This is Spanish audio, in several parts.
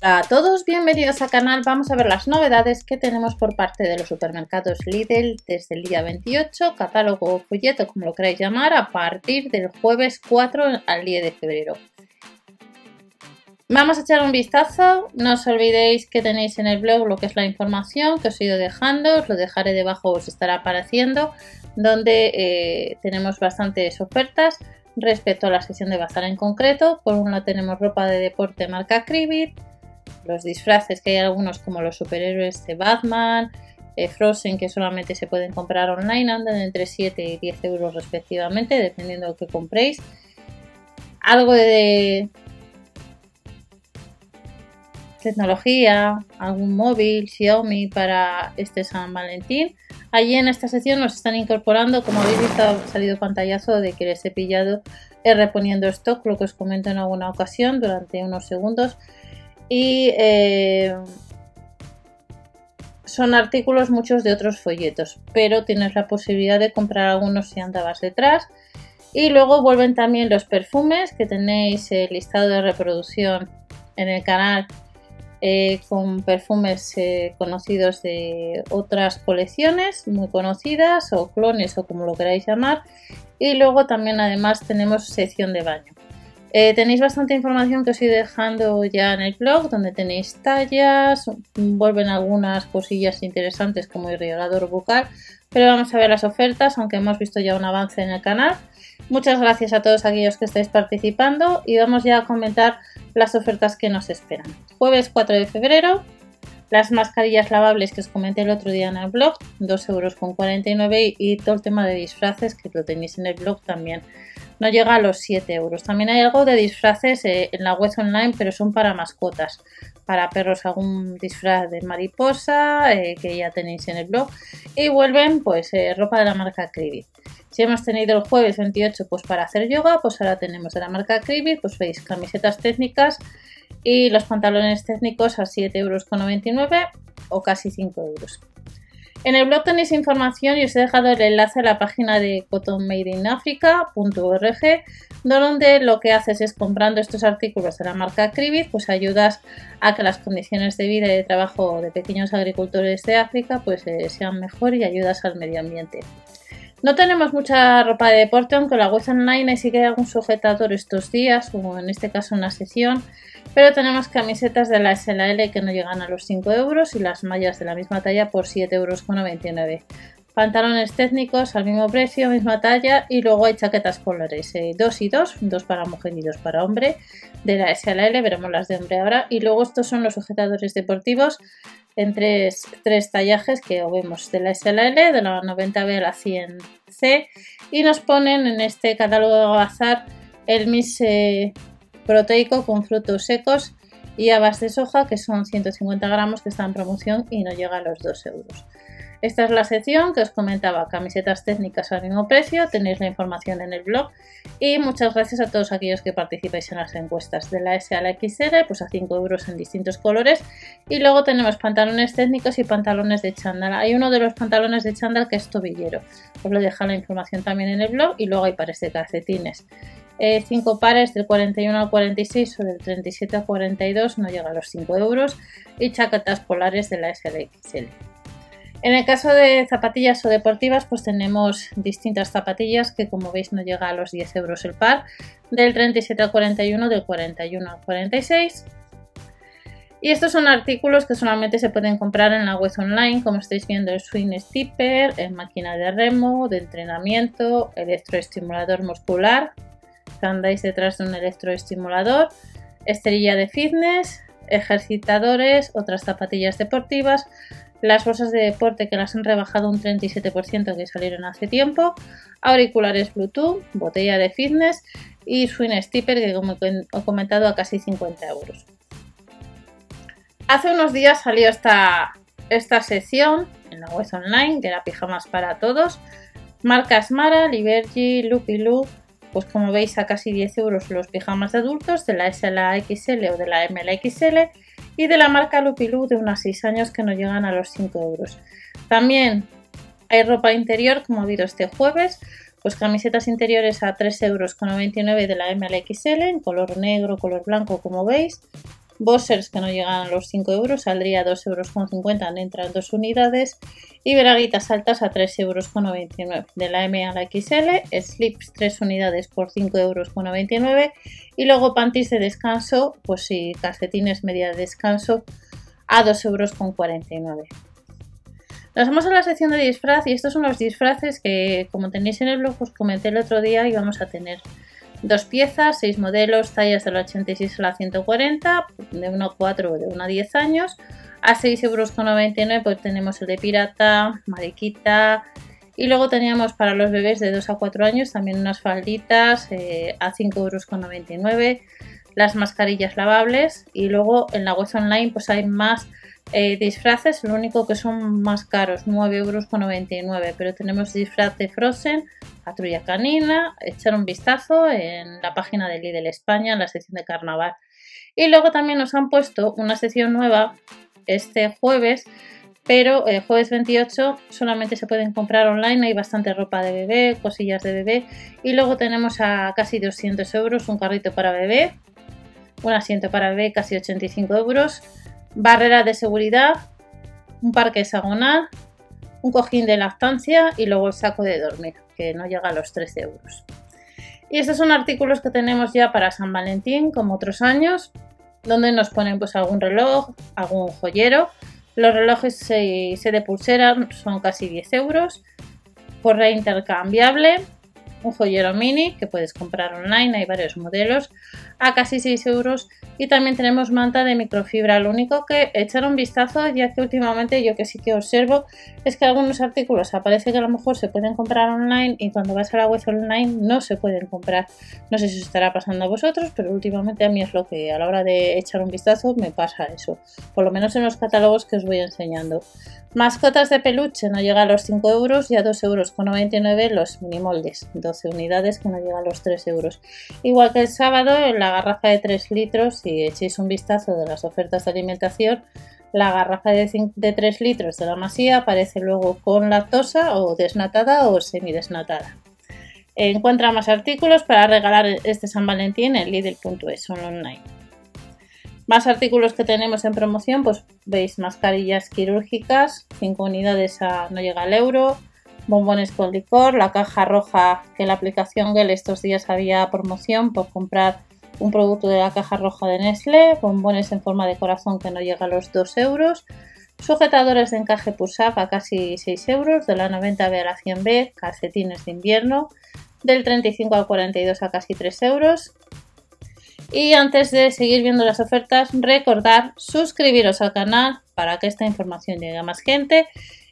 Hola a todos, bienvenidos al canal. Vamos a ver las novedades que tenemos por parte de los supermercados Lidl desde el día 28, catálogo o folleto, como lo queráis llamar, a partir del jueves 4 al día de febrero. Vamos a echar un vistazo, no os olvidéis que tenéis en el blog lo que es la información que os he ido dejando, os lo dejaré debajo, os estará apareciendo, donde eh, tenemos bastantes ofertas respecto a la sesión de bazar en concreto. Por un tenemos ropa de deporte marca Cribit, los disfraces, que hay algunos como los superhéroes de Batman, eh, Frozen, que solamente se pueden comprar online, andan entre 7 y 10 euros respectivamente, dependiendo de lo que compréis. Algo de tecnología, algún móvil, Xiaomi para este San Valentín. Allí en esta sección nos están incorporando, como habéis visto, ha salido pantallazo de que les he pillado eh, reponiendo stock, lo que os comento en alguna ocasión durante unos segundos y eh, son artículos muchos de otros folletos, pero tienes la posibilidad de comprar algunos si andabas detrás. Y luego vuelven también los perfumes, que tenéis el listado de reproducción en el canal eh, con perfumes eh, conocidos de otras colecciones, muy conocidas, o clones o como lo queráis llamar. Y luego también además tenemos sección de baño. Eh, tenéis bastante información que os estoy dejando ya en el blog, donde tenéis tallas, vuelven algunas cosillas interesantes como irrigador bucal, pero vamos a ver las ofertas, aunque hemos visto ya un avance en el canal. Muchas gracias a todos aquellos que estáis participando y vamos ya a comentar las ofertas que nos esperan. Jueves 4 de febrero, las mascarillas lavables que os comenté el otro día en el blog, 2,49 euros y todo el tema de disfraces que lo tenéis en el blog también no llega a los 7 euros. También hay algo de disfraces eh, en la web online, pero son para mascotas. Para perros algún disfraz de mariposa eh, que ya tenéis en el blog. Y vuelven pues eh, ropa de la marca Cribit. Si hemos tenido el jueves 28 pues para hacer yoga, pues ahora tenemos de la marca Cribit, pues veis camisetas técnicas y los pantalones técnicos a 7,99 euros o casi 5 euros. En el blog tenéis información y os he dejado el enlace a la página de cottonmadeinafrica.org donde lo que haces es comprando estos artículos de la marca Cribit, pues ayudas a que las condiciones de vida y de trabajo de pequeños agricultores de África pues eh, sean mejor y ayudas al medio ambiente. No tenemos mucha ropa de deporte, aunque la web online sí que hay algún sujetador estos días, o en este caso una sesión, pero tenemos camisetas de la SLL que no llegan a los 5 euros y las mallas de la misma talla por 7,99 euros. Pantalones técnicos al mismo precio, misma talla y luego hay chaquetas colores, 2 y 2, dos para mujer y dos para hombre de la SLL, veremos las de hombre ahora. Y luego estos son los sujetadores deportivos en tres, tallajes que vemos de la SLL, de la 90B a la 100C y nos ponen en este catálogo de bazar el Miss eh, proteico con frutos secos y habas de soja que son 150 gramos que está en promoción y no llega a los 2 euros. Esta es la sección que os comentaba, camisetas técnicas al mismo precio, tenéis la información en el blog y muchas gracias a todos aquellos que participáis en las encuestas de la S a la XL, pues a 5 euros en distintos colores y luego tenemos pantalones técnicos y pantalones de chándal. Hay uno de los pantalones de chándal que es tobillero, os lo dejo la información también en el blog y luego hay pares de calcetines. 5 eh, pares del 41 al 46 o del 37 al 42 no llega a los 5 euros y chaquetas polares de la SLXL. En el caso de zapatillas o deportivas, pues tenemos distintas zapatillas que como veis no llega a los 10 euros el par, del 37 al 41, del 41 al 46. Y estos son artículos que solamente se pueden comprar en la web online, como estáis viendo el swing stipper, el máquina de remo, de entrenamiento, electroestimulador muscular, que andáis detrás de un electroestimulador, esterilla de fitness, ejercitadores, otras zapatillas deportivas, las bolsas de deporte que las han rebajado un 37% que salieron hace tiempo, auriculares Bluetooth, botella de fitness y Swing Stipper que como he comentado a casi 50 euros. Hace unos días salió esta, esta sección en la web online que era pijamas para todos. Marcas Mara, Liberty, Lupi pues como veis a casi 10 euros los pijamas de adultos de la SLXL o de la MLXL y de la marca Lupilú de unos 6 años que no llegan a los 5 euros. También hay ropa interior, como ha habido este jueves, pues camisetas interiores a 3,99 euros de la MLXL en color negro, color blanco, como veis. Bossers que no llegan a los 5 euros, saldría a 2,50 euros, entran dos unidades. Y braguitas altas a 3,99 euros. De la M a la XL, slips 3 unidades por 5,99 euros. Y luego panties de descanso, pues si calcetines media de descanso a 2,49 euros. Nos vamos a la sección de disfraz y estos son los disfraces que, como tenéis en el blog, os comenté el otro día y vamos a tener dos piezas, seis modelos, tallas del 86 a la 140, de 1 a 4 o de 1 a 10 años. A 6,99 euros pues tenemos el de pirata, mariquita, y luego teníamos para los bebés de 2 a 4 años también unas falditas eh, a 5,99 euros, las mascarillas lavables y luego en la web online pues hay más eh, disfraces, lo único que son más caros, 9,99 euros, pero tenemos disfraz de Frozen, patrulla canina, echar un vistazo en la página de Lidl España, en la sección de carnaval. Y luego también nos han puesto una sección nueva este jueves, pero el eh, jueves 28 solamente se pueden comprar online, hay bastante ropa de bebé, cosillas de bebé, y luego tenemos a casi 200 euros un carrito para bebé, un asiento para bebé casi 85 euros, barrera de seguridad, un parque hexagonal, un cojín de lactancia y luego el saco de dormir, que no llega a los 13 euros. Y estos son artículos que tenemos ya para San Valentín, como otros años, donde nos ponen pues algún reloj, algún joyero. Los relojes se, se de pulsera son casi 10 euros. Correa intercambiable, un joyero mini que puedes comprar online, hay varios modelos, a casi 6 euros. Y también tenemos manta de microfibra. Lo único que echar un vistazo, ya que últimamente yo que sí que observo, es que algunos artículos aparece que a lo mejor se pueden comprar online y cuando vas a la web online no se pueden comprar. No sé si os estará pasando a vosotros, pero últimamente a mí es lo que a la hora de echar un vistazo me pasa eso. Por lo menos en los catálogos que os voy enseñando. Mascotas de peluche no llega a los 5 euros y a 2,99 euros los minimoldes, 12 unidades que no llega a los 3 euros. Igual que el sábado, en la garrafa de 3 litros, si echéis un vistazo de las ofertas de alimentación, la garrafa de, de 3 litros de la masía aparece luego con lactosa o desnatada o semidesnatada. Encuentra más artículos para regalar este San Valentín en Lidl.es online. Más artículos que tenemos en promoción, pues veis mascarillas quirúrgicas, 5 unidades a no llega al euro, bombones con licor, la caja roja que la aplicación Gel estos días había promoción por comprar un producto de la caja roja de Nestlé, bombones en forma de corazón que no llega a los 2 euros, sujetadores de encaje Pusaf a casi 6 euros, de la 90B a la 100B, calcetines de invierno, del 35 al 42 a casi 3 euros, y antes de seguir viendo las ofertas, recordar suscribiros al canal para que esta información llegue a más gente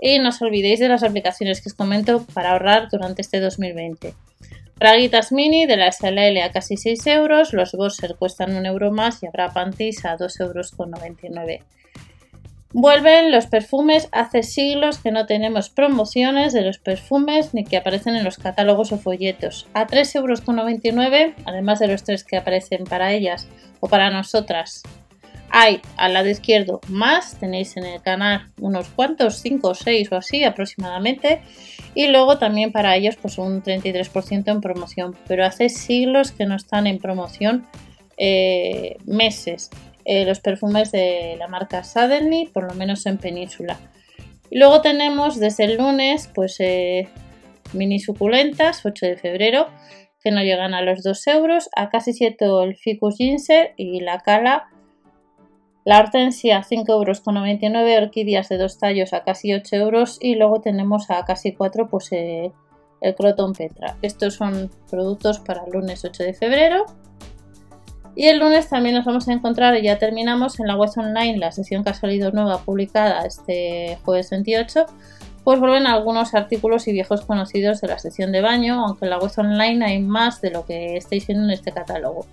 y no os olvidéis de las aplicaciones que os comento para ahorrar durante este 2020. Braguitas mini de la SLL a casi 6 euros, los Bosser cuestan 1 euro más y habrá panties a 2,99 euros. Vuelven los perfumes. Hace siglos que no tenemos promociones de los perfumes ni que aparecen en los catálogos o folletos. A 3,99 euros, además de los tres que aparecen para ellas o para nosotras. Hay al lado izquierdo más, tenéis en el canal unos cuantos, 5 o 6 o así aproximadamente. Y luego también para ellos pues un 33% en promoción. Pero hace siglos que no están en promoción eh, meses. Eh, los perfumes de la marca Suddenly, por lo menos en península. Y luego tenemos desde el lunes, pues eh, mini suculentas, 8 de febrero, que no llegan a los 2 euros. A casi 7 el ficus ginseng y la cala. La hortensia 5 euros con 99, orquídeas de dos tallos a casi 8 euros y luego tenemos a casi 4 pues eh, el croton petra. Estos son productos para el lunes 8 de febrero. Y el lunes también nos vamos a encontrar, y ya terminamos, en la web online, la sesión que ha salido nueva publicada este jueves 28, pues vuelven algunos artículos y viejos conocidos de la sección de baño, aunque en la web online hay más de lo que estáis viendo en este catálogo.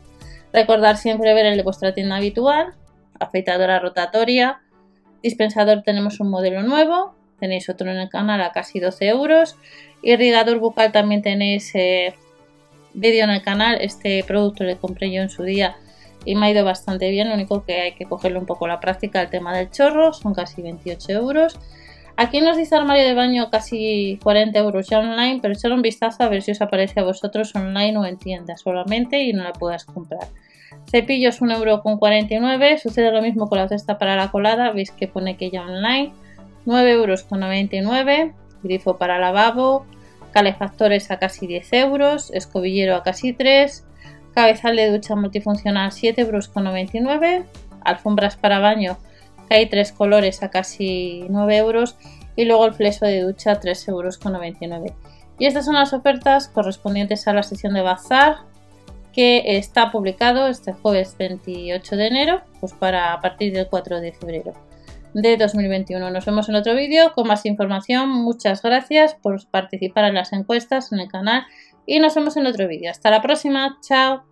Recordar siempre ver el de vuestra tienda habitual, afeitadora rotatoria, dispensador tenemos un modelo nuevo, tenéis otro en el canal a casi 12 euros, irrigador bucal también tenéis eh, vídeo en el canal. Este producto le compré yo en su día y me ha ido bastante bien. Lo único que hay que cogerle un poco la práctica el tema del chorro, son casi 28 euros. Aquí nos dice armario de baño casi 40 euros ya online, pero echar un vistazo a ver si os aparece a vosotros online o en tienda solamente y no la puedas comprar. Cepillos 1,49€, sucede lo mismo con la cesta para la colada, veis que pone que ya online. 9,99€, grifo para lavabo, calefactores a casi 10 euros, escobillero a casi 3, cabezal de ducha multifuncional 7,99€, alfombras para baño que hay tres colores a casi 9 euros. Y luego el fleso de ducha 3,99 euros. Y estas son las ofertas correspondientes a la sesión de bazar que está publicado este jueves 28 de enero, pues para a partir del 4 de febrero de 2021. Nos vemos en otro vídeo con más información. Muchas gracias por participar en las encuestas en el canal y nos vemos en otro vídeo. Hasta la próxima. Chao.